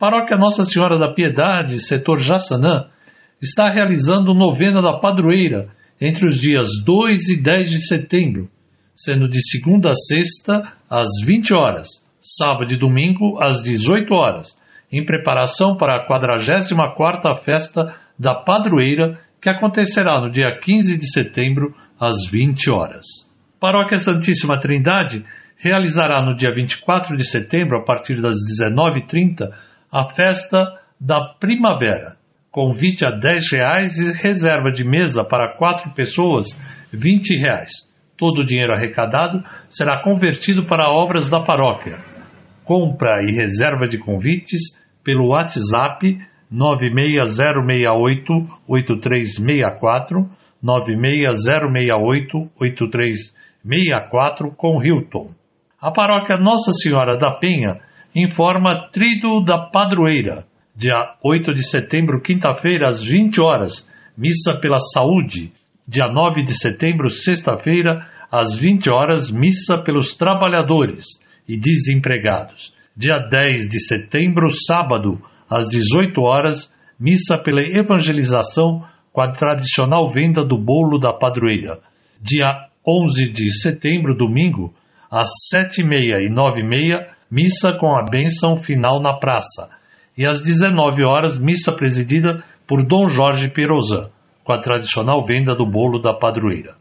Paróquia Nossa Senhora da Piedade, setor Jaçanã, está realizando novena da padroeira entre os dias 2 e 10 de setembro, sendo de segunda a sexta às 20 horas, sábado e domingo às 18 horas, em preparação para a 44ª festa da padroeira que acontecerá no dia 15 de setembro às 20 horas. Paróquia Santíssima Trindade realizará no dia 24 de setembro, a partir das 19h30, a festa da primavera. Convite a 10 reais e reserva de mesa para quatro pessoas, 20 reais. Todo o dinheiro arrecadado será convertido para obras da paróquia. Compra e reserva de convites pelo WhatsApp 96068 8364 96068 8364 com Hilton. A paróquia Nossa Senhora da Penha informa Trido da Padroeira, dia 8 de setembro, quinta-feira, às 20 horas, missa pela saúde, dia 9 de setembro, sexta-feira, às 20 horas, missa pelos trabalhadores e desempregados. Dia 10 de setembro, sábado, às 18 horas, missa pela evangelização com a tradicional venda do bolo da padroeira. Dia 11 de setembro, domingo, às 7h30 e 9h30, missa com a bênção final na praça, e às 19 horas, missa presidida por Dom Jorge Pirozan, com a tradicional venda do bolo da padroeira.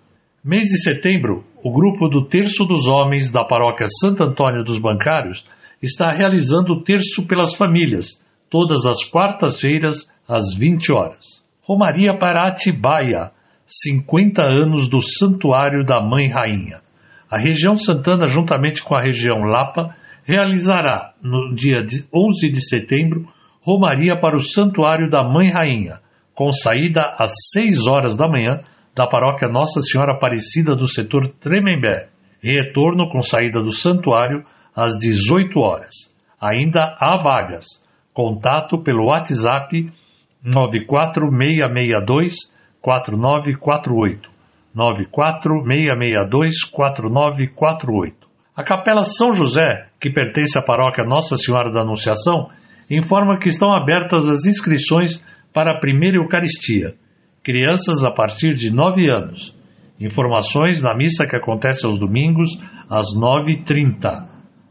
Mês de setembro, o grupo do Terço dos Homens da paróquia Santo Antônio dos Bancários está realizando o Terço pelas Famílias, todas as quartas-feiras, às 20 horas. Romaria para Atibaia, 50 anos do Santuário da Mãe Rainha. A região Santana, juntamente com a região Lapa, realizará, no dia 11 de setembro, romaria para o Santuário da Mãe Rainha, com saída às 6 horas da manhã da paróquia Nossa Senhora Aparecida do setor Tremembé, e retorno com saída do santuário às 18 horas. Ainda há vagas. Contato pelo WhatsApp 94662 4948. 946624948. A Capela São José, que pertence à paróquia Nossa Senhora da Anunciação, informa que estão abertas as inscrições para a primeira Eucaristia. Crianças a partir de 9 anos. Informações na missa que acontece aos domingos, às 9h30.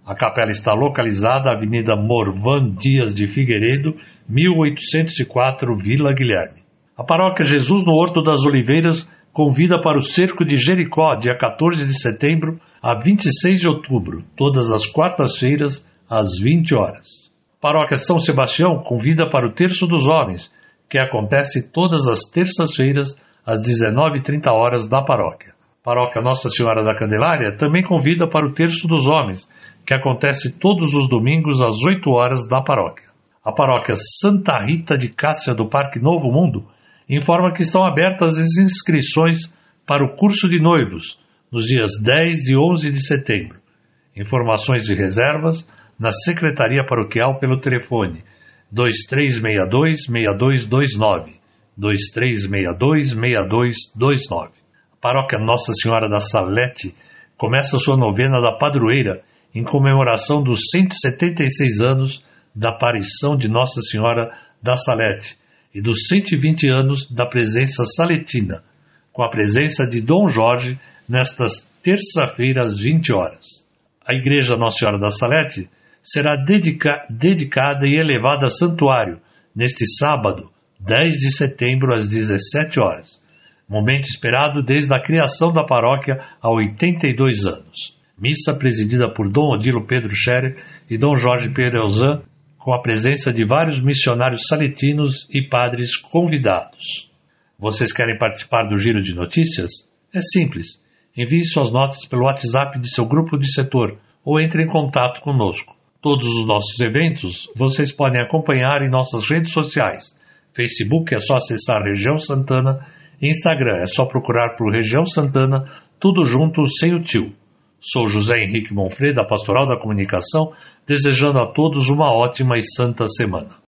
A capela está localizada na Avenida Morvan Dias de Figueiredo, 1804, Vila Guilherme. A paróquia Jesus no Horto das Oliveiras convida para o Cerco de Jericó, dia 14 de setembro a 26 de outubro, todas as quartas-feiras, às 20 horas. Paróquia São Sebastião convida para o Terço dos Homens, que acontece todas as terças-feiras, às 19h30 horas na paróquia. Paróquia Nossa Senhora da Candelária também convida para o Terço dos Homens, que acontece todos os domingos às 8 horas na paróquia. A paróquia Santa Rita de Cássia do Parque Novo Mundo informa que estão abertas as inscrições para o curso de noivos nos dias 10 e 11 de setembro. Informações e reservas na Secretaria Paroquial pelo telefone 2362-6229. 2362-6229. A paróquia Nossa Senhora da Salete começa sua novena da padroeira em comemoração dos 176 anos da aparição de Nossa Senhora da Salete e dos 120 anos da presença saletina, com a presença de Dom Jorge nestas terça-feira às 20 horas. A Igreja Nossa Senhora da Salete será dedica dedicada e elevada a santuário neste sábado, 10 de setembro às 17 horas, momento esperado desde a criação da paróquia há 82 anos. Missa presidida por Dom Odilo Pedro Scherer e Dom Jorge Perelzan, com a presença de vários missionários saletinos e padres convidados. Vocês querem participar do Giro de Notícias? É simples. Envie suas notas pelo WhatsApp de seu grupo de setor ou entre em contato conosco. Todos os nossos eventos vocês podem acompanhar em nossas redes sociais. Facebook é só acessar Região Santana, Instagram é só procurar por Região Santana, tudo junto sem o tio. Sou José Henrique Monfrey, da Pastoral da Comunicação, desejando a todos uma ótima e santa semana.